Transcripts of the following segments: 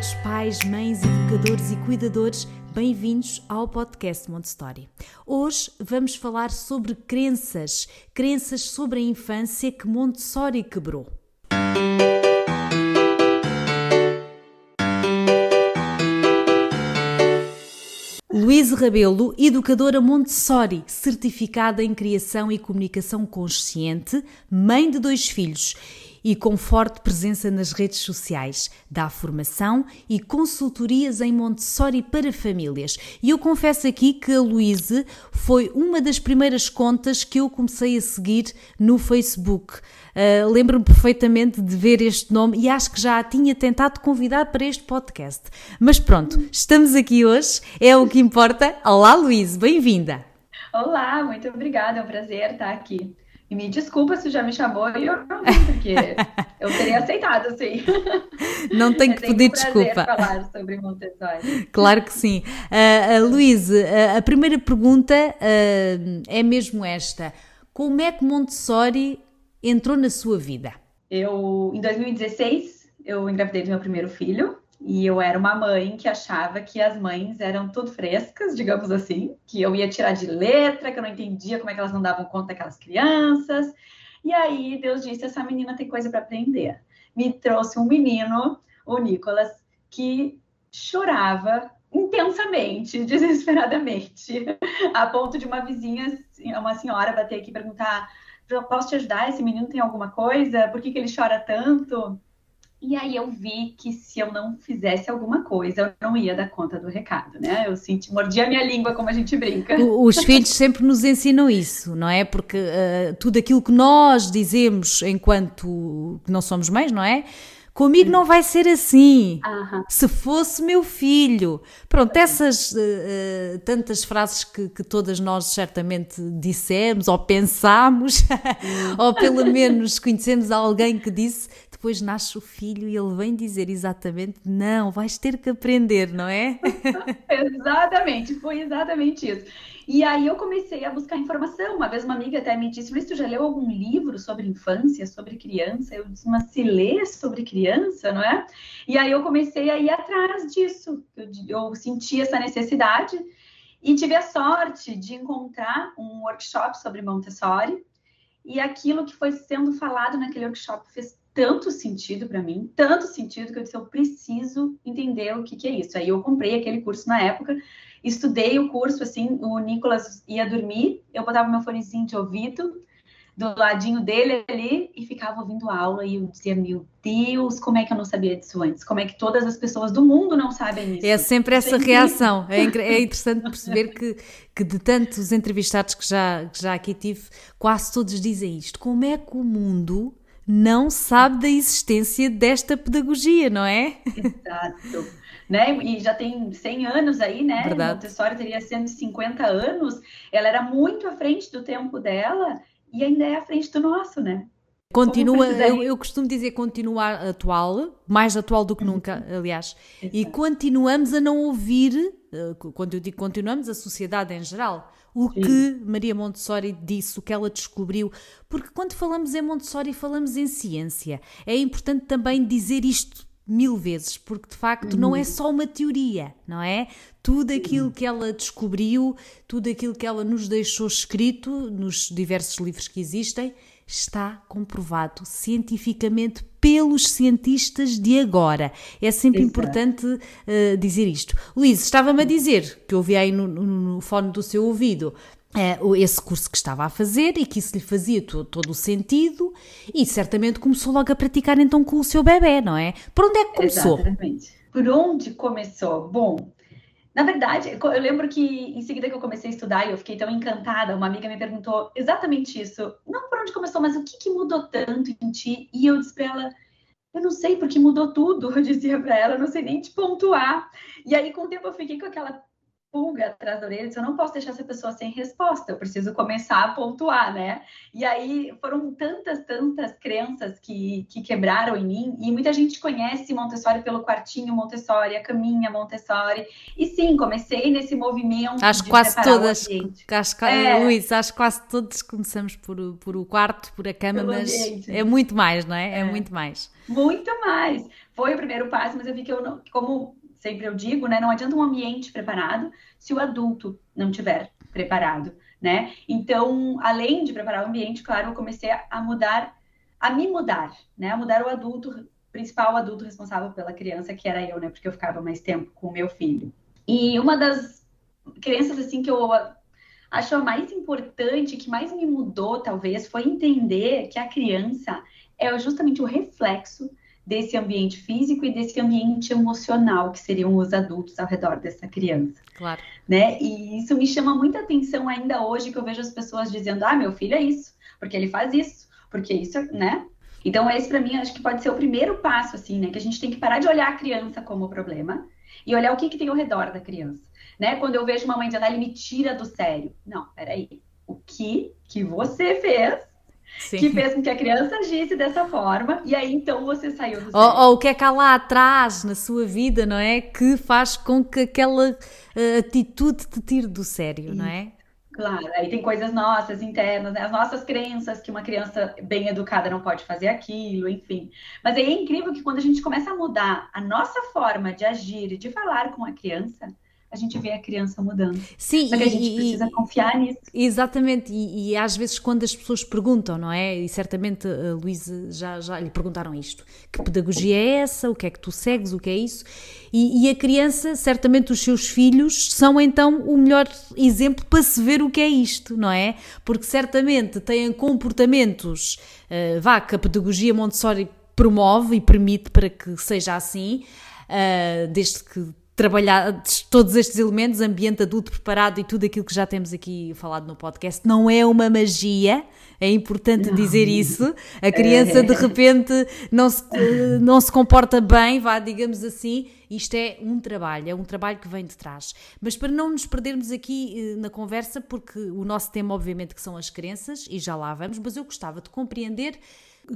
Todos, pais, mães, educadores e cuidadores Bem-vindos ao podcast Montessori. Hoje vamos falar sobre crenças, crenças sobre a infância que Montessori quebrou. Luísa Rabelo, educadora Montessori, certificada em criação e comunicação consciente, mãe de dois filhos e com forte presença nas redes sociais. Dá formação e consultorias em Montessori para famílias. E eu confesso aqui que a Luíse foi uma das primeiras contas que eu comecei a seguir no Facebook. Uh, Lembro-me perfeitamente de ver este nome e acho que já a tinha tentado convidar para este podcast. Mas pronto, estamos aqui hoje, é o que importa. Olá, Luíse, bem-vinda! Olá, muito obrigada, é um prazer estar aqui. E me desculpa se já me chamou e eu não vi, porque eu teria aceitado, sim. Não tem que pedir um desculpa. falar sobre Montessori. Claro que sim. Uh, uh, Luíse, uh, a primeira pergunta é mesmo esta. Como é que Montessori entrou na sua vida? Eu, em 2016, eu engravidei do meu primeiro filho. E eu era uma mãe que achava que as mães eram tudo frescas, digamos assim, que eu ia tirar de letra, que eu não entendia como é que elas não davam conta daquelas crianças. E aí Deus disse: essa menina tem coisa para aprender. Me trouxe um menino, o Nicolas, que chorava intensamente, desesperadamente, a ponto de uma vizinha, uma senhora, bater aqui e perguntar: posso te ajudar? Esse menino tem alguma coisa? Por que, que ele chora tanto? E aí eu vi que se eu não fizesse alguma coisa, eu não ia dar conta do recado, né? Eu senti, mordia a minha língua, como a gente brinca. Os filhos sempre nos ensinam isso, não é? Porque uh, tudo aquilo que nós dizemos enquanto não somos mães, não é? Comigo não vai ser assim. Uhum. Se fosse meu filho. Pronto, essas uh, tantas frases que, que, todas nós certamente dissemos ou pensámos, ou pelo menos conhecemos alguém que disse, depois nasce o filho e ele vem dizer exatamente: não, vais ter que aprender, não é? exatamente, foi exatamente isso. E aí eu comecei a buscar informação. Uma vez uma amiga até me disse: Mas tu já leu algum livro sobre infância, sobre criança? Eu disse: Mas se lê sobre criança, não é? E aí eu comecei a ir atrás disso. Eu, eu senti essa necessidade e tive a sorte de encontrar um workshop sobre Montessori. E aquilo que foi sendo falado naquele workshop fez tanto sentido para mim, tanto sentido que eu disse, eu preciso entender o que, que é isso. Aí eu comprei aquele curso na época, estudei o curso, assim, o Nicolas ia dormir, eu botava meu fonezinho de ouvido do ladinho dele ali e ficava ouvindo a aula e eu dizia, meu Deus, como é que eu não sabia disso antes? Como é que todas as pessoas do mundo não sabem isso? É sempre essa reação. É, é, interessante perceber que, que de tantos entrevistados que já, que já aqui tive, quase todos dizem isto. Como é que o mundo não sabe da existência desta pedagogia, não é? Exato. Né? E já tem 100 anos aí, né? Verdade. Montessori teria 150 anos. Ela era muito à frente do tempo dela e ainda é à frente do nosso, né? Continua, eu, eu, costumo dizer continuar atual, mais atual do que nunca, aliás, Exato. e continuamos a não ouvir, eh, quando eu digo continuamos, a sociedade em geral, o Sim. que Maria Montessori disse, o que ela descobriu, porque quando falamos em Montessori falamos em ciência. É importante também dizer isto mil vezes, porque de facto não é só uma teoria, não é? Tudo aquilo que ela descobriu, tudo aquilo que ela nos deixou escrito nos diversos livros que existem, está comprovado cientificamente pelos cientistas de agora. É sempre Exato. importante uh, dizer isto. Luís, estava-me a dizer que ouvi aí no, no, no fone do seu ouvido uh, esse curso que estava a fazer e que isso lhe fazia todo, todo, o sentido e certamente começou logo a praticar então com o seu bebê, não é? Por onde é que começou? Exatamente. Por onde começou? Bom, na verdade, eu lembro que em seguida que eu comecei a estudar e eu fiquei tão encantada, uma amiga me perguntou exatamente isso. Não por onde começou, mas o que, que mudou tanto em ti? E eu disse para ela, eu não sei porque mudou tudo, eu dizia para ela, não sei nem te pontuar. E aí, com o tempo, eu fiquei com aquela pulga atrás da orelha, disse, eu não posso deixar essa pessoa sem resposta, eu preciso começar a pontuar, né? E aí foram tantas, tantas crenças que, que quebraram em mim, e muita gente conhece Montessori pelo quartinho Montessori, a caminha Montessori, e sim, comecei nesse movimento Acho quase todas, acho, é, Luís, acho quase todos começamos por, por o quarto, por a cama, mas ambiente. é muito mais, não é? é? É muito mais. Muito mais. Foi o primeiro passo, mas eu vi que eu não, como sempre eu digo, né? Não adianta um ambiente preparado se o adulto não tiver preparado, né? Então, além de preparar o ambiente, claro, eu comecei a mudar, a me mudar, né? A mudar o adulto, principal adulto responsável pela criança, que era eu, né? Porque eu ficava mais tempo com o meu filho. E uma das crenças, assim, que eu acho a mais importante, que mais me mudou, talvez, foi entender que a criança é justamente o reflexo desse ambiente físico e desse ambiente emocional, que seriam os adultos ao redor dessa criança. Claro. Né? E isso me chama muita atenção ainda hoje, que eu vejo as pessoas dizendo: ah, meu filho é isso, porque ele faz isso, porque isso, né? Então, esse para mim acho que pode ser o primeiro passo, assim, né? Que a gente tem que parar de olhar a criança como problema e olhar o que, que tem ao redor da criança. Né? Quando eu vejo uma mãe dizendo, ah, ele me tira do sério. Não, peraí. O que que você fez Sim. que fez com que a criança agisse dessa forma, e aí então você saiu do ou, ou, o que é que há lá atrás na sua vida, não é? Que faz com que aquela uh, atitude te tire do sério, Isso. não é? Claro, aí tem coisas nossas, internas, né? as nossas crenças que uma criança bem educada não pode fazer aquilo, enfim. Mas aí é incrível que quando a gente começa a mudar a nossa forma de agir e de falar com a criança, a gente vê a criança mudando. Sim, Só que a gente e, precisa e, confiar nisso. Exatamente, e, e, às vezes quando as pessoas perguntam, não é? E certamente a Luísa já, já lhe perguntaram isto: que pedagogia é essa? O que é que tu segues? O que é isso? E, e a criança, certamente os seus filhos, são então o melhor exemplo para se ver o que é isto, não é? Porque certamente têm comportamentos, uh, vá, que a pedagogia Montessori promove e permite para que seja assim. Uh, desde que trabalhar todos estes elementos, ambiente adulto preparado e tudo aquilo que já temos aqui falado no podcast, não é uma magia, é importante não. dizer isso. A criança de repente não se, não se comporta bem, vá, digamos assim. Isto é um trabalho, é um trabalho que vem de trás. Mas para não nos perdermos aqui eh, na conversa, porque o nosso tema, obviamente, que são as crenças, e já lá vamos, mas eu gostava de compreender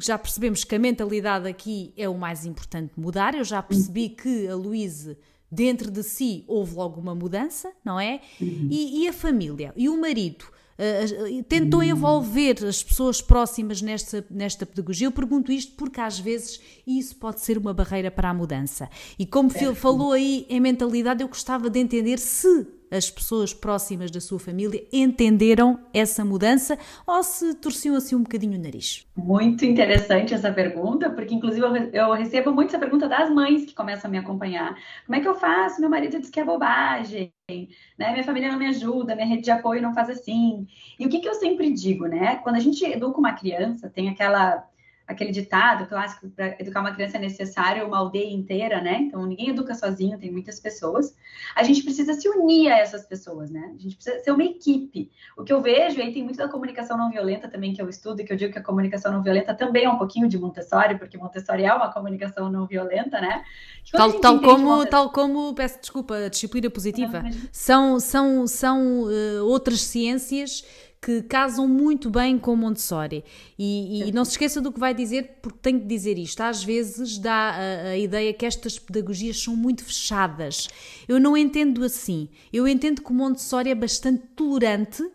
já percebemos que a mentalidade aqui é o mais importante mudar. Eu já percebi que a Luíse dentro de si houve logo uma mudança, não é? Uhum. E, e, a família e o marido. Uh, tentou uhum. envolver as pessoas próximas nesta, nesta pedagogia. Eu pergunto isto porque às vezes isso pode ser uma barreira para a mudança. E como é. falou aí em mentalidade, eu gostava de entender se as pessoas próximas da sua família entenderam essa mudança ou se torciam assim um bocadinho o nariz? Muito interessante essa pergunta, porque inclusive eu recebo muito essa pergunta das mães que começam a me acompanhar. Como é que eu faço? Meu marido diz que é bobagem, né? Minha família não me ajuda, minha rede de apoio não faz assim. E o que, que eu sempre digo, né? Quando a gente educa uma criança, tem aquela aquele ditado clássico para educar uma criança é necessário uma aldeia inteira, né? Então ninguém educa sozinho, tem muitas pessoas. A gente precisa se unir a essas pessoas, né? A gente precisa ser uma equipe. O que eu vejo, e aí tem muito da comunicação não violenta também que eu estudo, que eu digo que a comunicação não violenta também é um pouquinho de Montessori, porque Montessori é uma comunicação não violenta, né? Tal, tal como, Montessori... tal como, peço desculpa, a disciplina positiva. Não, mas... São, são, são uh, outras ciências que casam muito bem com Montessori. E, e, não se esqueça do que vai dizer, porque tenho que dizer isto. Às vezes dá a, a, ideia que estas pedagogias são muito fechadas. Eu não entendo assim. Eu entendo que o Montessori é bastante tolerante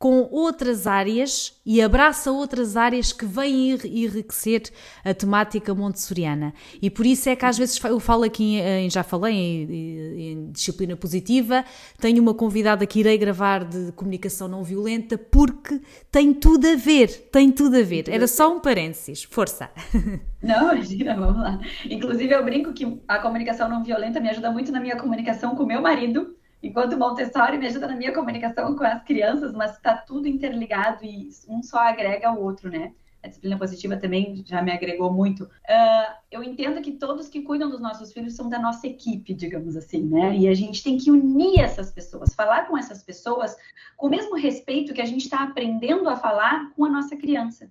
com outras áreas e abraça outras áreas que vêm enriquecer a temática montessoriana. E por isso é que às vezes eu falo aqui, em, já falei em, em, disciplina positiva, tenho uma convidada que irei gravar de comunicação não violenta porque tem tudo a ver, tem tudo a ver. Era só um parênteses, força. Não, imagina, vamos lá. Inclusive eu brinco que a comunicação não violenta me ajuda muito na minha comunicação com meu marido, Enquanto Montessori me ajuda na minha comunicação com as crianças, mas está tudo interligado e um só agrega o outro, né? A disciplina positiva também já me agregou muito. Uh, eu entendo que todos que cuidam dos nossos filhos são da nossa equipe, digamos assim, né? E a gente tem que unir essas pessoas, falar com essas pessoas com o mesmo respeito que a gente está aprendendo a falar com a nossa criança.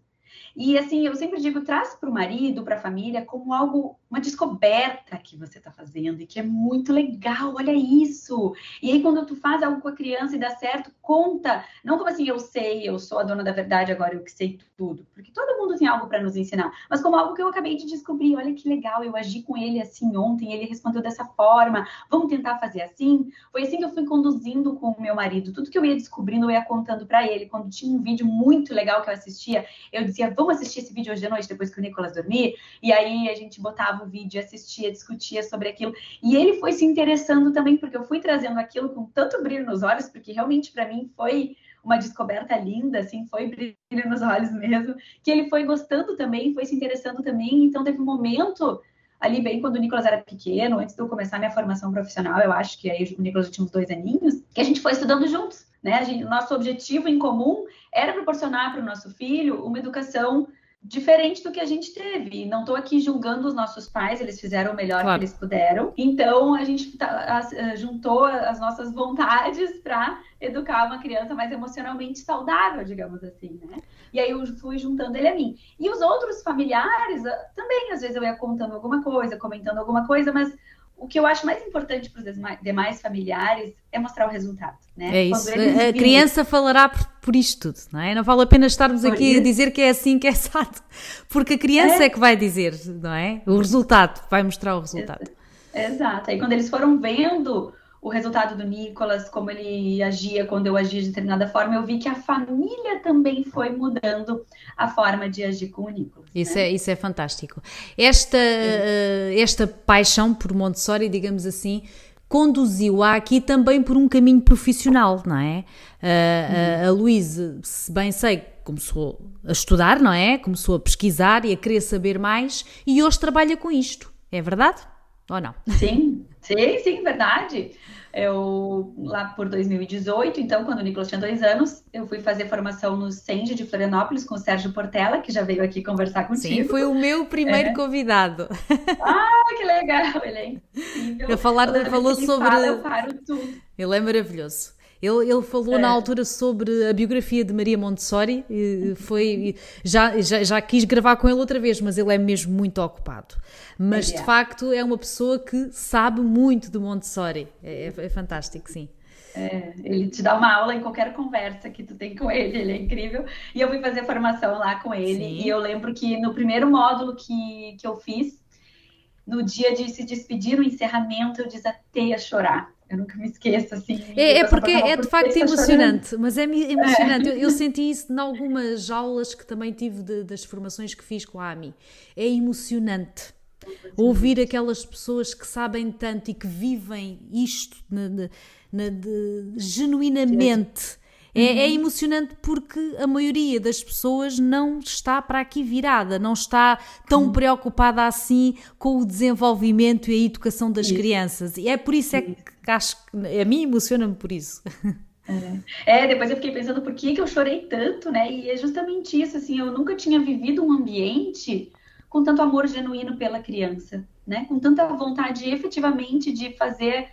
E assim, eu sempre digo, traz para o marido, para a família, como algo uma descoberta que você está fazendo e que é muito legal, olha isso. E aí, quando tu faz algo com a criança e dá certo, conta. Não como assim, eu sei, eu sou a dona da verdade, agora eu que sei tudo. Porque todo mundo tem algo para nos ensinar. Mas como algo que eu acabei de descobrir, olha que legal, eu agi com ele assim ontem, ele respondeu dessa forma, vamos tentar fazer assim. Foi assim que eu fui conduzindo com o meu marido. Tudo que eu ia descobrindo, eu ia contando para ele. Quando tinha um vídeo muito legal que eu assistia, eu dizia, vamos assistir esse vídeo hoje à noite, depois que o Nicolas dormir. E aí a gente botava o vídeo, assistia, discutia sobre aquilo. E ele foi se interessando também, porque eu fui trazendo aquilo com tanto brilho nos olhos, porque realmente para mim foi uma descoberta linda, assim, foi brilho nos olhos mesmo, que ele foi gostando também, foi se interessando também. Então teve um momento ali bem quando o Nicolas era pequeno, antes de eu começar minha formação profissional, eu acho que aí o Nicolas tinha uns dois aninhos, que a gente foi estudando juntos, né? Gente, nosso objetivo em comum era proporcionar para o nosso filho uma educação diferente do que a gente teve. Não estou aqui julgando os nossos pais, eles fizeram o melhor claro. que eles puderam. Então a gente tá, a, juntou as nossas vontades para educar uma criança mais emocionalmente saudável, digamos assim, né? E aí eu fui juntando ele a mim. E os outros familiares ah, também, às vezes eu ia contando alguma coisa, comentando alguma coisa, mas o que eu acho mais importante para os demais familiares é mostrar o resultado, né? É isso. A criança falará por, por, isto tudo, não é? Não vale a pena estarmos por aqui isso. a dizer que é assim, que é exato, porque a criança é. é. que vai dizer, não é? O resultado, vai mostrar o resultado. Exato. Aí quando eles foram vendo o resultado do Nicolas, como ele agia quando eu agia de determinada forma, eu vi que a família também foi mudando a forma de agir com o Nicolas. Isso, né? é, isso é fantástico. Esta, uh, esta paixão por Montessori, digamos assim, conduziu-a aqui também por um caminho profissional, não é? Uh, a Luísa, se bem sei, começou a estudar, não é? Começou a pesquisar e a querer saber mais e hoje trabalha com isto. É verdade? Ou não? Sim, sim, sim, verdade. Eu, lá por 2018, então, quando o Nicolas tinha dois anos, eu fui fazer formação no SEND de Florianópolis com o Sérgio Portela, que já veio aqui conversar contigo. Sim, foi o meu primeiro é. convidado. Ah, que legal, ele é incrível. Eu falar, falou sobre. Fala, eu paro tudo. Ele é maravilhoso. Ele, ele falou é. na altura sobre a biografia de Maria Montessori, e foi, já, já, já quis gravar com ele outra vez, mas ele é mesmo muito ocupado. Mas de facto é uma pessoa que sabe muito de Montessori. É, é, é fantástico, sim. É, ele te dá uma aula em qualquer conversa que tu tem com ele, ele é incrível. E eu fui fazer formação lá com ele, Sim. e eu lembro que no primeiro módulo que, que eu fiz, no dia de se despedir, no encerramento, eu desatei a chorar. Eu nunca me esqueço, assim. É, é porque é de facto emocionante, chorando. mas é emocionante. É. Eu, eu, senti isso em algumas aulas que também tive de, das formações que fiz com a AMI. É emocionante. Ouvir aquelas pessoas que sabem tanto e que vivem isto na, na, na, de, genuinamente é, é, uhum. emocionante porque a maioria das pessoas não está para aqui virada, não está tão uhum. preocupada assim com o desenvolvimento e a educação das crianças. E é por isso é que acho que a mim emociona-me por isso. É. é, depois eu fiquei pensando por que, que eu chorei tanto, né? E é justamente isso, assim, eu nunca tinha vivido um ambiente com tanto amor genuíno pela criança, né? Com tanta vontade efetivamente de fazer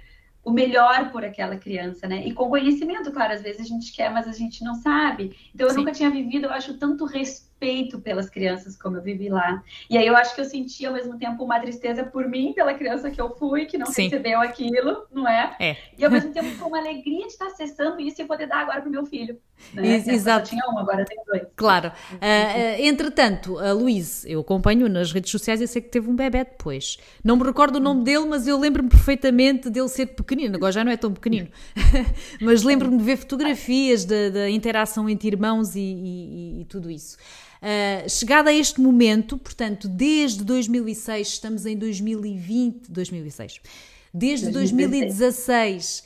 o melhor por aquela criança, né? E com conhecimento, claro, às vezes a gente quer, mas a gente não sabe. Então eu Sim. nunca tinha vivido, eu acho, tanto respeito pelas crianças como eu vivi lá. E aí eu acho que eu senti ao mesmo tempo uma tristeza por mim, pela criança que eu fui, que não Sim. recebeu aquilo, não é? é? E ao mesmo tempo com uma alegria de estar acessando isso e poder dar agora pro meu filho. Né? Exato. tinha um, agora tem dois. Claro. Uh, entretanto, a Luís, eu acompanho nas redes sociais e sei que teve um bebê depois. Não me recordo o nome dele, mas eu lembro-me perfeitamente dele ser pequenino. Agora já não é tão pequenino. mas lembro-me de ver fotografias da, da interação entre irmãos e, e, e tudo isso. Uh, chegada a este momento, portanto, desde 2006, estamos em 2020, 2006, desde 2016,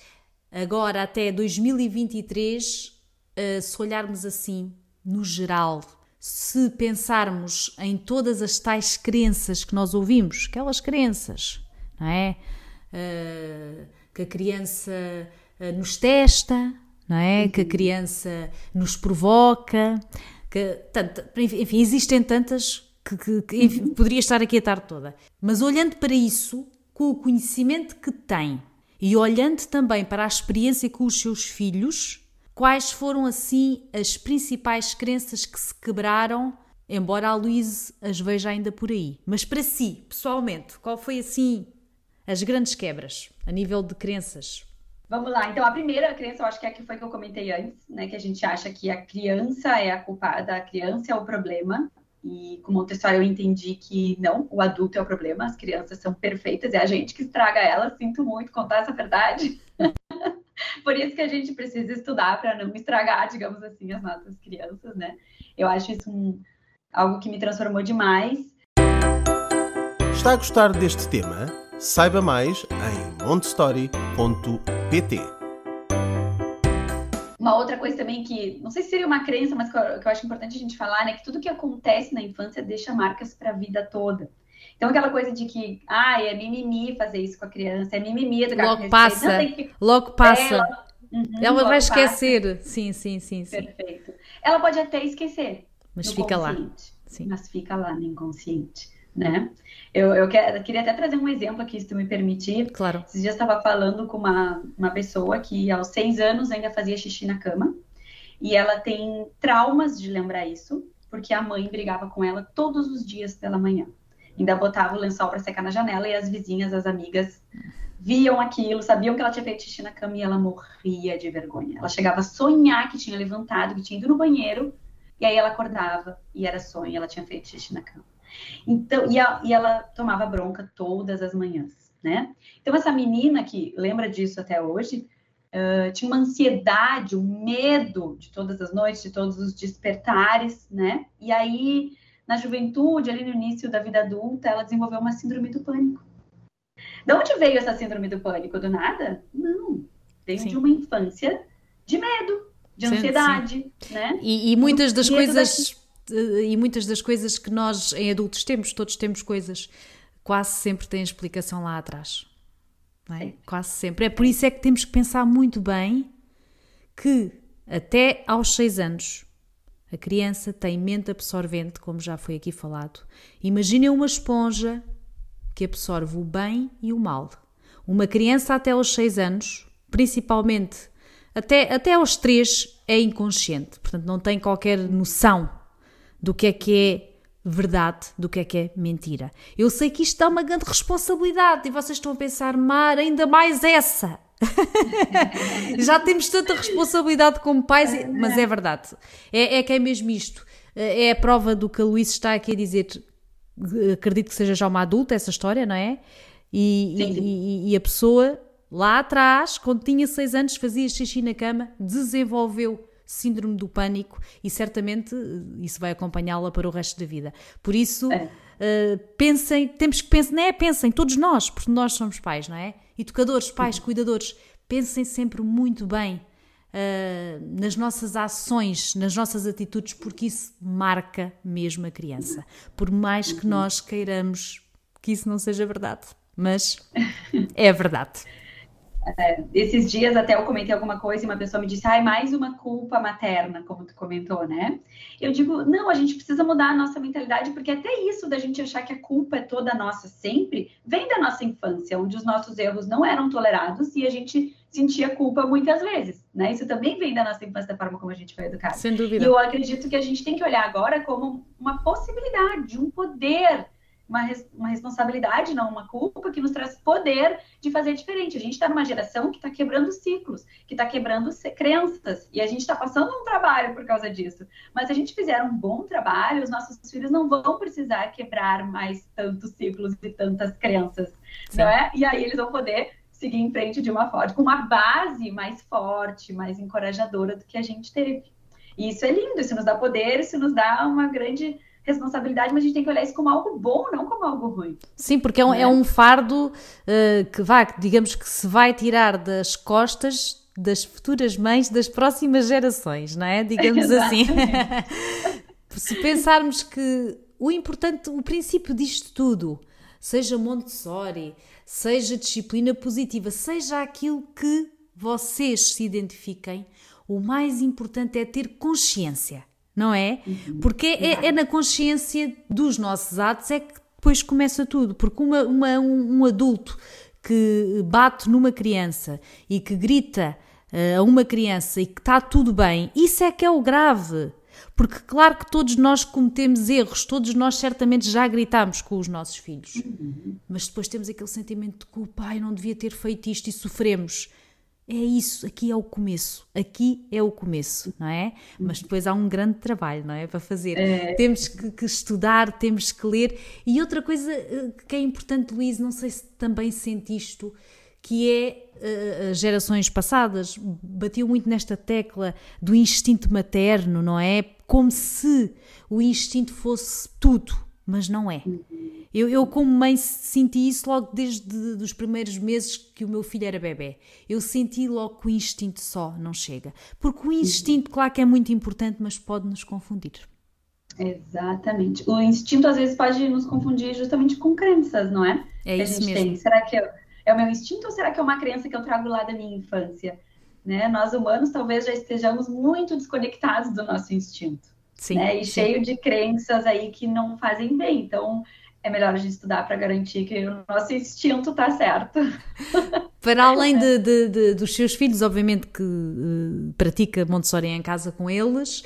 agora até 2023, uh, se olharmos assim, no geral, se pensarmos em todas as tais crenças que nós ouvimos, aquelas crenças, não é? Uh, que a criança uh, nos testa, não é? Que a uhum. criança nos provoca, que tanta, enfim, existem tantas que, que, que enfim, uhum. poderia estar aqui a tarde toda. Mas olhando para isso, com o conhecimento que tem e olhando também para a experiência com os seus filhos, quais foram assim as principais crenças que se quebraram embora a Luíse as veja ainda por aí. Mas para si, pessoalmente, qual foi assim as grandes quebras a nível de crenças? Vamos lá, então a primeira crença, eu acho que é a que foi que eu comentei antes, né? Que a gente acha que a criança é a culpada, a criança é o problema. E com Montessori eu entendi que não, o adulto é o problema, as crianças são perfeitas, é a gente que estraga elas. Sinto muito contar essa verdade. Por isso que a gente precisa estudar para não estragar, digamos assim, as nossas crianças, né? Eu acho isso um, algo que me transformou demais. Está a gostar deste tema? Saiba mais em montessori.pt. Uma outra coisa também que, não sei se seria uma crença, mas que eu, que eu acho importante a gente falar, né? Que tudo que acontece na infância deixa marcas para a vida toda. Então, aquela coisa de que, ah, é mimimi fazer isso com a criança, é mimimi educar logo passa, não, que... Logo passa, ela, uhum, ela vai esquecer. Passa. Sim, sim, sim, sim. Perfeito. Ela pode até esquecer. Mas fica lá. Sim. Mas fica lá no inconsciente, né? Eu, eu, quer, queria até trazer um exemplo aqui, se tu me permitir. Claro. Esses dias estava falando com uma, uma pessoa que aos seis anos ainda fazia xixi na cama. E ela tem traumas de lembrar isso, porque a mãe brigava com ela todos os dias pela manhã ainda botava o lençol para secar na janela e as vizinhas, as amigas viam aquilo, sabiam que ela tinha feito xixi na cama e ela morria de vergonha. Ela chegava a sonhar que tinha levantado, que tinha ido no banheiro, e aí ela acordava e era sonho, ela tinha feito xixi na cama. Então, e, a, e ela tomava bronca todas as manhãs, né? Então, essa menina que lembra disso até hoje, uh, tinha uma ansiedade, um medo de todas as noites, de todos os despertares, né? E aí na juventude, ali no início da vida adulta, ela desenvolveu uma síndrome do pânico. De onde veio essa síndrome do pânico? Do nada? Não. Veio sim. de uma infância de medo, de sim, ansiedade, sim. né? E, e muitas das coisas e muitas das coisas que nós em adultos temos, todos temos coisas, quase sempre têm explicação lá atrás. É? Quase sempre. É por isso é que temos que pensar muito bem que até aos seis anos a criança tem mente absorvente, como já foi aqui falado. Imaginem uma esponja que absorve o bem e o mal. Uma criança até aos 6 anos, principalmente até, até aos 3, é inconsciente, portanto não tem qualquer noção do que é que é verdade, do que é que é mentira. Eu sei que isto dá uma grande responsabilidade e vocês estão a pensar, Mar, ainda mais essa. Já temos tanta responsabilidade como pais, mas é verdade. É, é que é mesmo isto. É a prova do que a Luís está aqui a dizer. Acredito que seja já uma adulta essa história, não é? E, e, e a pessoa lá atrás, quando tinha 6 anos, fazia xixi na cama, desenvolveu síndrome do pânico e certamente isso vai acompanhá-la para o resto da vida. Por isso, é. uh, pensem, temos que pensar, não é? Pensem, todos nós, porque nós somos pais, não é? Educadores, pais, cuidadores, pensem sempre muito bem uh, nas nossas ações, nas nossas atitudes, porque isso marca mesmo a criança. Por mais que nós queiramos que isso não seja verdade, mas é verdade. É, esses dias até eu comentei alguma coisa e uma pessoa me disse, ai, mais uma culpa materna, como tu comentou, né? Eu digo, não, a gente precisa mudar a nossa mentalidade, porque até isso da gente achar que a culpa é toda nossa sempre, vem da nossa infância, onde os nossos erros não eram tolerados e a gente sentia culpa muitas vezes, né? Isso também vem da nossa infância, da forma como a gente foi educado. Sem dúvida. E eu acredito que a gente tem que olhar agora como uma possibilidade, um poder uma, uma responsabilidade, não uma culpa, que nos traz poder de fazer diferente. A gente está numa geração que está quebrando ciclos, que está quebrando crenças, e a gente está passando um trabalho por causa disso. Mas se a gente fizer um bom trabalho, os nossos filhos não vão precisar quebrar mais tantos ciclos e tantas crenças, não é? E aí eles vão poder seguir em frente de uma forma, com uma base mais forte, mais encorajadora do que a gente teve. E isso é lindo, isso nos dá poder, isso nos dá uma grande responsabilidade, mas a gente tem que olhar isso como algo bom, não como algo ruim. Sim, porque é um, é? é um fardo uh, que vai, digamos que se vai tirar das costas das futuras mães das próximas gerações, não é? Digamos assim. se pensarmos que o importante, o princípio disto tudo, seja Montessori, seja disciplina positiva, seja aquilo que vocês se identifiquem, o mais importante é ter consciência não é? Uhum. Porque é, é, na consciência dos nossos atos é que depois começa tudo. Porque uma, uma, um, um adulto que bate numa criança e que grita uh, a uma criança e que está tudo bem, isso é que é o grave. Porque, claro que todos nós cometemos erros, todos nós certamente já gritamos com os nossos filhos, uhum. mas depois temos aquele sentimento de culpa, ai, não devia ter feito isto e sofremos. É isso, aqui é o começo, aqui é o começo, não é? Mas depois há um grande trabalho, não é? Para fazer. É. Temos que, que, estudar, temos que ler. E outra coisa eh, que é importante, Luís, não sei se também sentiste isto, que é uh, gerações passadas batiam muito nesta tecla do instinto materno, não é? Como se o instinto fosse tudo, mas não é. Eu, eu como mãe senti isso logo desde os primeiros meses que o meu filho era bebê. Eu senti logo que o instinto só não chega. Porque o instinto, claro que é muito importante, mas pode nos confundir. Exatamente. O instinto às vezes pode nos confundir justamente com crenças, não é? É que isso mesmo. Tem. Será que eu é o meu instinto ou será que é uma crença que eu trago lá da minha infância? Né? Nós humanos talvez já estejamos muito desconectados do nosso instinto. Sim, né? E sim. cheio de crenças aí que não fazem bem. Então, é melhor a gente estudar para garantir que o nosso instinto está certo. Para além de, de, de, dos seus filhos, obviamente que uh, pratica Montessori em casa com eles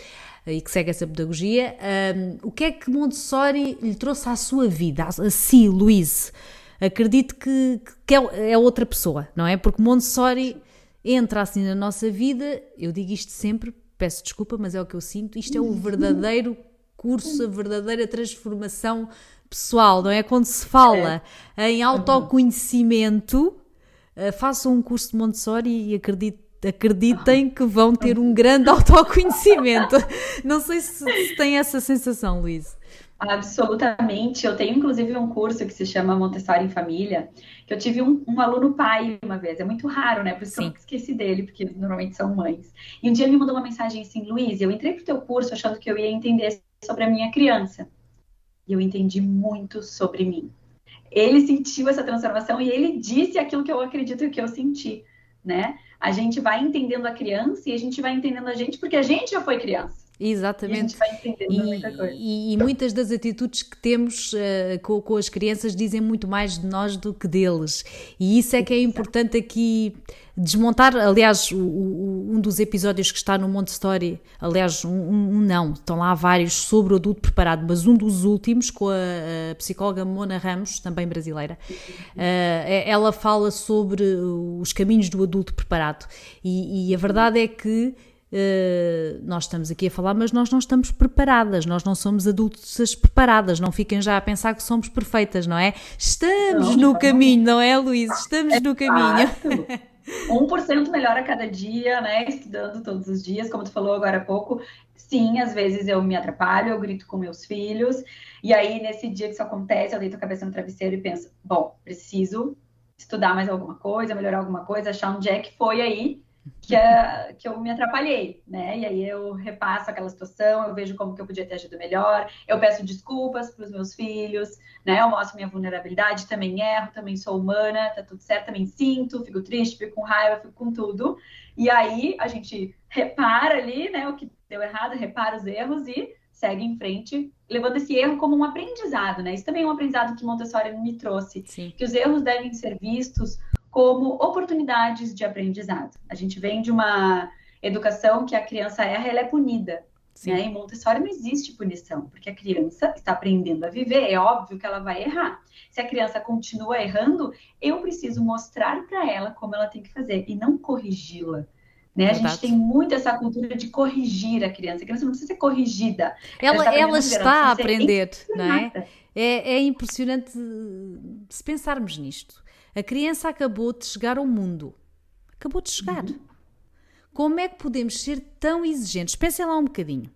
uh, e que segue essa pedagogia, uh, o que é que Montessori lhe trouxe à sua vida, a, a si, Luís? acredito que, que é, é outra pessoa, não é? Porque Montessori entra assim na nossa vida, eu digo isto sempre, peço desculpa, mas é o que eu sinto, isto é o verdadeiro curso, a verdadeira transformação pessoal, não é? Quando se fala é. em autoconhecimento, eh, façam um curso de Montessori e acredito acreditem que vão ter um grande autoconhecimento. Não sei se, se tem essa sensação, Luís. Absolutamente. Eu tenho, inclusive, um curso que se chama Montessori em Família, que eu tive um, um aluno pai uma vez. É muito raro, né? Por isso Sim. eu esqueci dele, porque normalmente são mães. E um dia ele me mandou uma mensagem assim, Luiz, eu entrei pro teu curso achando que eu ia entender sobre a minha criança. E eu entendi muito sobre mim. Ele sentiu essa transformação e ele disse aquilo que eu acredito que eu senti, né? A gente vai entendendo a criança e a gente vai entendendo a gente porque a gente já foi criança. Exatamente. E, muita e, e, muitas das atitudes que temos uh, com, com, as crianças dizem muito mais de nós do que deles. E isso é que é importante aqui desmontar. Aliás, o, o, um dos episódios que está no Monte Story, aliás, um, um, não, estão lá vários sobre o adulto preparado, mas um dos últimos, com a, a psicóloga Mona Ramos, também brasileira, uh, ela fala sobre os caminhos do adulto preparado. e, e a verdade é que Uh, nós estamos aqui a falar, mas nós não estamos preparadas, nós não somos adultas preparadas, não fiquem já a pensar que somos perfeitas, não é? Estamos não, no caminho, não é, Luís? Estamos no caminho. 1% melhor a cada dia, né? Estudando todos os dias, como tu falou agora há pouco. Sim, às vezes eu me atrapalho, eu grito com meus filhos, e aí nesse dia que isso acontece, eu deito a cabeça no travesseiro e penso: bom, preciso estudar mais alguma coisa, melhorar alguma coisa, achar onde é que foi aí que, é, que eu me atrapalhei, né? E aí eu repasso aquela situação, eu vejo como que eu podia ter agido melhor, eu peço desculpas para os meus filhos, né? Eu mostro minha vulnerabilidade, também erro, também sou humana, tá tudo certo, também sinto, fico triste, fico com raiva, fico com tudo. E aí a gente repara ali, né, o que deu errado, repara os erros e segue em frente, levando esse erro como um aprendizado, né? Isso também é um aprendizado que Montessori me trouxe, Sim. que os erros devem ser vistos como oportunidades de aprendizado. A gente vem de uma educação que a criança erra, ela é punida. Né? Em Montessori não existe punição, porque a criança está aprendendo a viver, é óbvio que ela vai errar. Se a criança continua errando, eu preciso mostrar para ela como ela tem que fazer e não corrigi-la. Né? A gente tem muito essa cultura de corrigir a criança. A criança não precisa ser corrigida. Ela, ela, ela está a aprender, não é? é? É impressionante se pensarmos nisto. A criança acabou de chegar ao mundo. Acabou de chegar. Uhum. Como é que podemos ser tão exigentes? Pensem lá um bocadinho.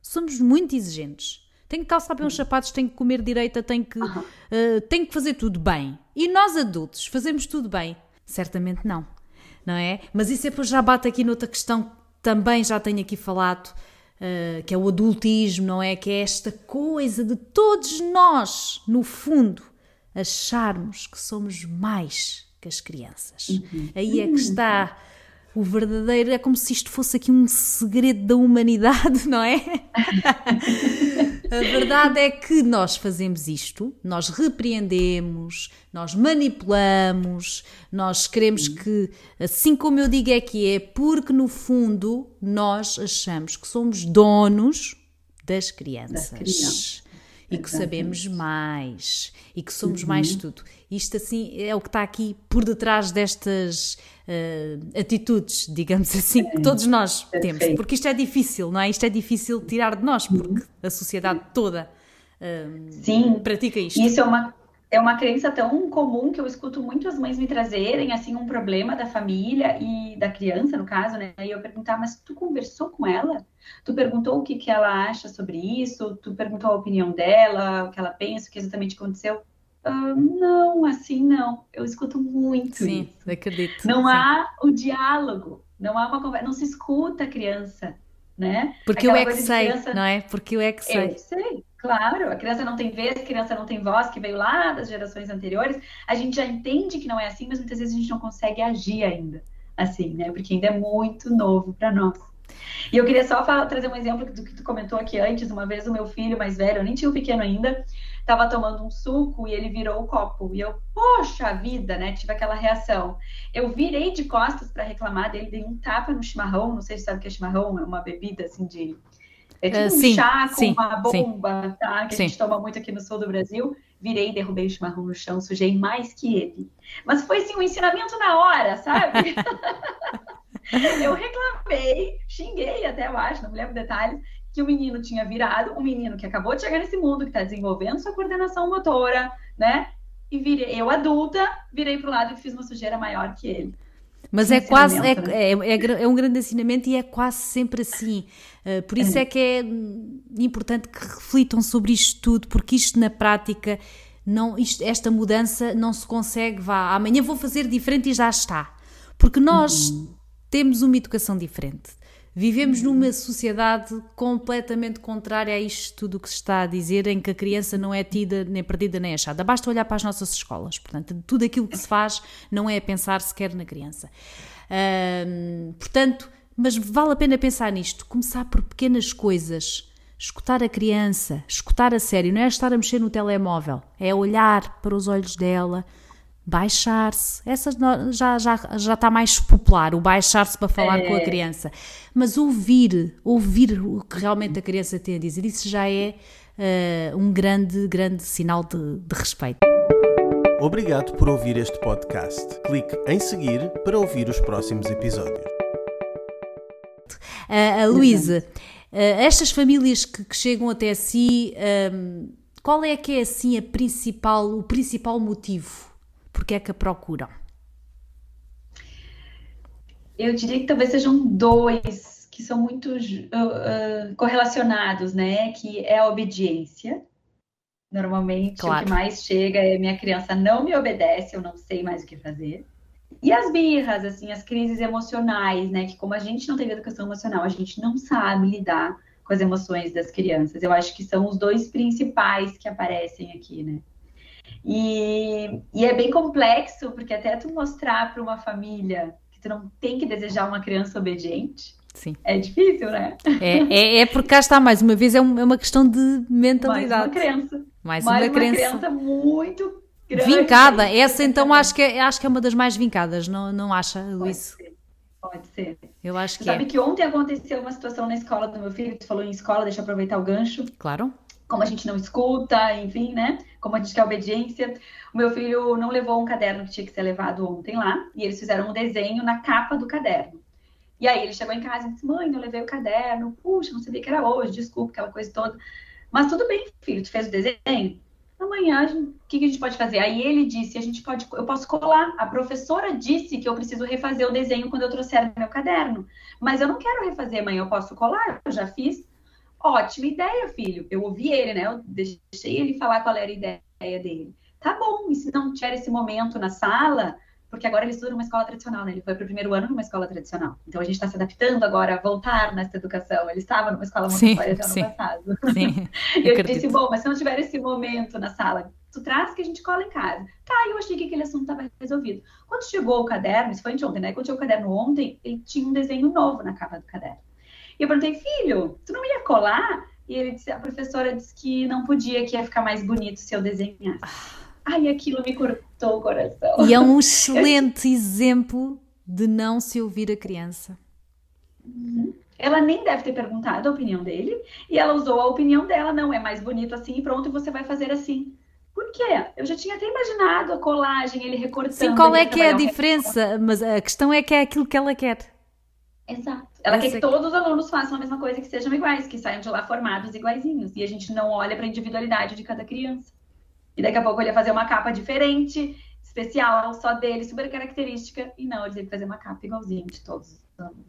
Somos muito exigentes. Tenho que calçar bem os sapatos, tenho que comer direita, tenho que, uhum. uh, tenho que fazer tudo bem. E nós adultos fazemos tudo bem? Certamente não. Não é? Mas isso depois já bate aqui noutra questão que também já tenho aqui falado, uh, que é o adultismo, não é? Que é esta coisa de todos nós, no fundo, acharmos que somos mais que as crianças. Uhum. Aí é que está o verdadeiro. É como se isto fosse aqui um segredo da humanidade, não é? A verdade é que nós fazemos isto, nós repreendemos, nós manipulamos, nós queremos que, assim como eu digo é que é, porque no fundo nós achamos que somos donos das crianças. Das crianças e que sabemos mais e que somos uhum. mais tudo. Isto assim é o que está aqui por detrás destas uh, atitudes, digamos assim, que todos nós temos, porque isto é difícil, não é? Isto é difícil tirar de nós, porque uhum. a sociedade toda uh, pratica isto. Isso é uma é uma crença tão comum que eu escuto muito as mães me trazerem, assim, um problema da família e da criança, no caso, né? E eu perguntar, mas tu conversou com ela? Tu perguntou o que, que ela acha sobre isso? Tu perguntou a opinião dela, o que ela pensa, o que exatamente aconteceu? Uh, não, assim não. Eu escuto muito Sim, isso. acredito. Não Sim. há o diálogo, não há uma conversa, não se escuta a criança, né? Porque Aquela eu é que sei, criança... não é? Porque eu é que sei. Eu sei. Claro, a criança não tem vez, a criança não tem voz, que veio lá das gerações anteriores. A gente já entende que não é assim, mas muitas vezes a gente não consegue agir ainda assim, né? Porque ainda é muito novo para nós. E eu queria só falar, trazer um exemplo do que tu comentou aqui antes. Uma vez o meu filho mais velho, eu nem tinha o pequeno ainda, estava tomando um suco e ele virou o copo. E eu, poxa vida, né? Tive aquela reação. Eu virei de costas para reclamar dele, dei um tapa no chimarrão. Não sei se sabe o que é chimarrão, é uma bebida assim de é tipo uh, um sim, chá com sim, uma bomba, sim, tá? Que a gente toma muito aqui no sul do Brasil. Virei, derrubei o chimarrão no chão, sujei mais que ele. Mas foi assim um ensinamento na hora, sabe? eu reclamei, xinguei até, eu acho, não me lembro detalhes, que o menino tinha virado, um menino que acabou de chegar nesse mundo, que está desenvolvendo sua coordenação motora, né? E virei, eu adulta, virei pro lado e fiz uma sujeira maior que ele. Mas é quase, é, é, é, é, um grande ensinamento e é quase sempre assim. Uh, por isso é. é que é importante que reflitam sobre isto tudo, porque isto na prática, não, isto, esta mudança não se consegue, vá, amanhã vou fazer diferente e já está. Porque nós uhum. temos uma educação diferente. Vivemos numa sociedade completamente contrária a isto tudo o que se está a dizer, em que a criança não é tida, nem perdida, nem achada. Basta olhar para as nossas escolas. Portanto, tudo aquilo que se faz não é pensar sequer na criança. portanto, mas vale a pena pensar nisto. Começar por pequenas coisas. Escutar a criança, escutar a sério, não é estar a mexer no telemóvel, é olhar para os olhos dela, baixar-se. Essa já, já, já está mais popular, o baixar-se para falar é. com a é. criança. Mas ouvir, ouvir o que realmente a criança tem a dizer, isso já é uh, um grande, grande sinal de, de respeito. Obrigado por ouvir este podcast. Clique em seguir para ouvir os próximos episódios. Uh, uh, Luísa, uh, estas famílias que, que, chegam até si, um, qual é que é assim a principal, o principal motivo porque é que a procuram? Eu diria que talvez sejam dois que são muito uh, uh, correlacionados, né? Que é a obediência. Normalmente claro. o que mais chega é minha criança não me obedece, eu não sei mais o que fazer. E as birras, assim, as crises emocionais, né? Que como a gente não teve educação emocional, a gente não sabe lidar com as emoções das crianças. Eu acho que são os dois principais que aparecem aqui, né? E, e é bem complexo, porque até tu mostrar para uma família que tu não tem que desejar uma criança obediente, Sim. É difícil, né? É, é, é porque cá está, mais uma vez, é, uma, é uma questão de mentalidade. Mais uma crença. Mais, mais uma, uma crença. crença muito grande. Vincada. Essa então acho que, é, acho que é uma das mais vincadas, não, não acha, Luís? Pode ser. Pode ser. Eu acho que Sabe é. que ontem aconteceu uma situação na escola do meu filho, tu falou em escola, deixa eu aproveitar o gancho. Claro como a gente não escuta, enfim, né? Como a gente quer obediência. O meu filho não levou um caderno que tinha que ser levado ontem lá, e eles fizeram um desenho na capa do caderno. E aí ele chegou em casa e disse: Mãe, não levei o caderno. Puxa, não sabia que era hoje, desculpa, aquela coisa toda. Mas tudo bem, filho, tu fez o desenho? Amanhã, o que, que a gente pode fazer? Aí ele disse: a gente pode, eu posso colar. A professora disse que eu preciso refazer o desenho quando eu trouxer meu caderno. Mas eu não quero refazer, mãe, eu posso colar, eu já fiz. Ótima ideia, filho. Eu ouvi ele, né? Eu deixei ele falar qual era a ideia dele. Tá bom, e se não tiver esse momento na sala, porque agora ele estuda numa escola tradicional, né? Ele foi para o primeiro ano numa escola tradicional. Então a gente está se adaptando agora a voltar nessa educação. Ele estava numa escola Montessori até ano passado. Sim, eu, eu disse, bom, mas se não tiver esse momento na sala, tu traz que a gente cola em casa. Tá, eu achei que aquele assunto estava resolvido. Quando chegou o caderno, isso foi ontem, né? Quando chegou o caderno ontem, ele tinha um desenho novo na capa do caderno. E eu perguntei, filho, tu não ia colar? E ele disse, a professora disse que não podia, que ia ficar mais bonito se eu desenhasse. Ai, aquilo me cortou o coração. E é um excelente exemplo de não se ouvir a criança. Uhum. Ela nem deve ter perguntado a opinião dele, e ela usou a opinião dela, não, é mais bonito assim, e pronto, e você vai fazer assim. Por quê? Eu já tinha até imaginado a colagem, ele recortando. Sim, qual é que é a diferença? Mas a questão é que é aquilo que ela quer. Exato. Ela Essa quer que todos os alunos façam a mesma coisa, que sejam iguais, que saiam de lá formados iguaizinhos. E a gente não olha para a individualidade de cada criança. E daqui a pouco ele ia fazer uma capa diferente, especial, só dele, super característica. E não, ele ia fazer uma capa igualzinha de todos os alunos.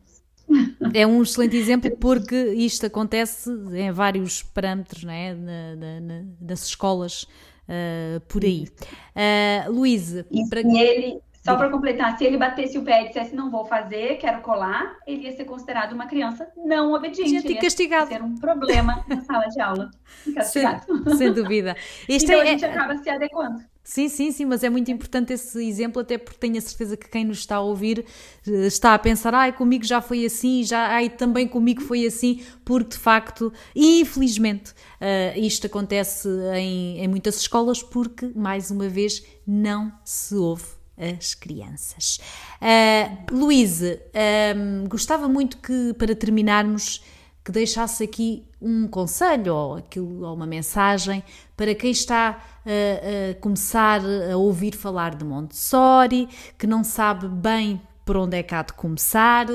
É um excelente exemplo porque isto acontece em vários parâmetros né? na, na, nas escolas uh, por aí. Uh, Luísa. E para... ele, só para completar, se ele batesse o pé e dissesse não vou fazer, quero colar, ele ia ser considerado uma criança não obediente. Gente, ia castigado. ser um problema na sala de aula. Castigado. Sem, sem dúvida. Este então é, a gente acaba se adequando. Sim, sim, sim, mas é muito importante esse exemplo, até porque tenho a certeza que quem nos está a ouvir eh, está a pensar, ai, comigo já foi assim, já, ai, também comigo foi assim, porque de facto, infelizmente, uh, isto acontece em, em muitas escolas, porque, mais uma vez, não se ouve as crianças. Uh, Luísa, um, gostava muito que, para terminarmos, que deixasse aqui um conselho ou, aquilo, ou uma mensagem para quem está a, a começar a ouvir falar de Montessori, que não sabe bem por onde é que há de começar.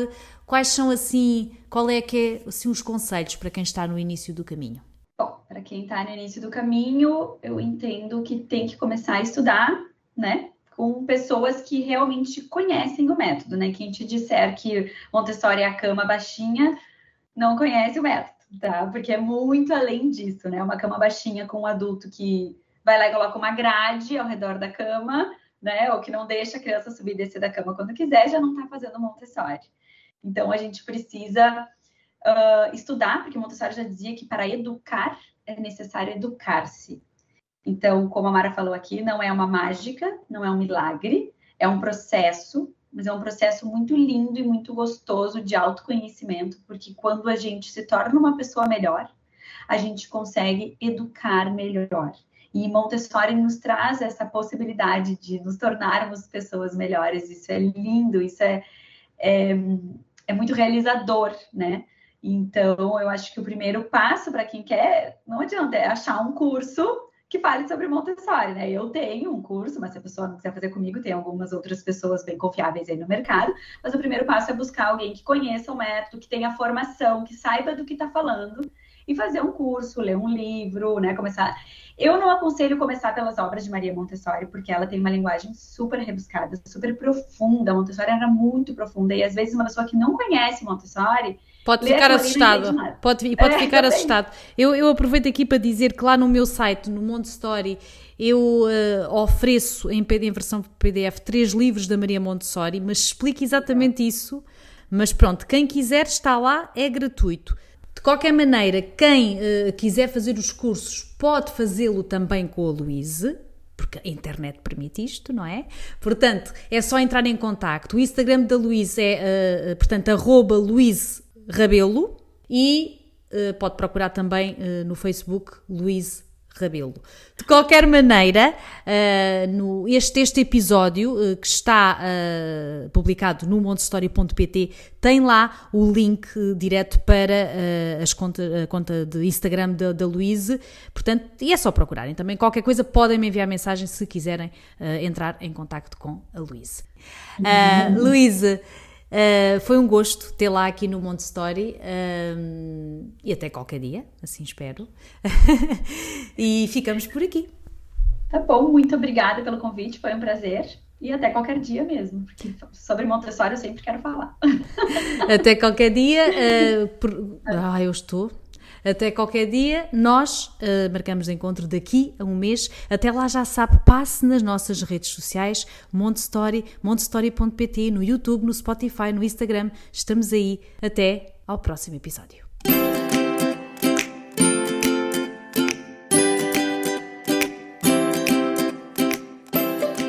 Quais são assim, qual é que é assim, os conselhos para quem está no início do caminho? Bom, para quem está no início do caminho, eu entendo que tem que começar a estudar, né? Com pessoas que realmente conhecem o método, né? Quem te disser que Montessori é a cama baixinha, não conhece o método, tá? Porque é muito além disso, né? Uma cama baixinha com um adulto que vai lá e coloca uma grade ao redor da cama, né? Ou que não deixa a criança subir e descer da cama quando quiser, já não está fazendo Montessori. Então a gente precisa uh, estudar, porque Montessori já dizia que para educar é necessário educar-se. Então, como a Mara falou aqui, não é uma mágica, não é um milagre, é um processo mas é um processo muito lindo e muito gostoso de autoconhecimento, porque quando a gente se torna uma pessoa melhor, a gente consegue educar melhor. E Montessori nos traz essa possibilidade de nos tornarmos pessoas melhores. Isso é lindo, isso é, é, é muito realizador, né? Então, eu acho que o primeiro passo para quem quer, não adianta, é achar um curso que fale sobre Montessori, né? Eu tenho um curso, mas se a pessoa não quiser fazer comigo, tem algumas outras pessoas bem confiáveis aí no mercado. Mas o primeiro passo é buscar alguém que conheça o método, que tenha formação, que saiba do que está falando e fazer um curso, ler um livro, né? Começar. Eu não aconselho começar pelas obras de Maria Montessori, porque ela tem uma linguagem super rebuscada, super profunda. Montessori era muito profunda e às vezes uma pessoa que não conhece Montessori Pode ficar assustado. Pode, pode é, ficar assustado. Eu, eu aproveito aqui para dizer que lá no meu site, no Montessori, eu uh, ofereço em, em versão PDF três livros da Maria Montessori, mas explico exatamente isso. Mas pronto, quem quiser está lá, é gratuito. De qualquer maneira, quem uh, quiser fazer os cursos pode fazê-lo também com a Luíse, porque a internet permite isto, não é? Portanto, é só entrar em contacto. O Instagram da Luíse é, uh, portanto, arroba Luíse Rabelo e uh, pode procurar também no Facebook Luís Rabelo. De qualquer maneira, uh, no, este, este episódio uh, que está uh, publicado no montesstory.pt tem lá o link direto para as conta, a conta de Instagram da, da Luíse. Portanto, e é só procurarem também. Qualquer coisa podem me enviar mensagem se quiserem entrar em contato com a Luíse. Uh, Luíse. Uh, foi um gosto tê-la aqui no Monte Story uh, e até qualquer dia, assim espero. e ficamos por aqui. Tá bom, muito obrigada pelo convite, foi um prazer. E até qualquer dia mesmo, porque sobre Montessori eu sempre quero falar. Até qualquer dia. Uh, por... Ah, eu estou até qualquer dia, nós uh, marcamos encontro daqui a um mês. Até lá já sabe, passe nas nossas redes sociais, Montessori, montessori.pt, no YouTube, no Spotify, no Instagram. Estamos aí. Até ao próximo episódio.